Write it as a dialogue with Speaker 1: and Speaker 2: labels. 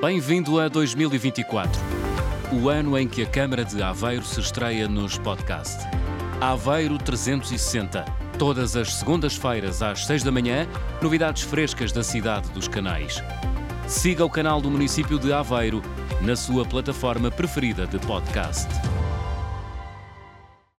Speaker 1: Bem-vindo a 2024, o ano em que a Câmara de Aveiro se estreia nos podcasts. Aveiro 360, todas as segundas-feiras às 6 da manhã, novidades frescas da cidade dos canais. Siga o canal do município de Aveiro na sua plataforma preferida de podcast.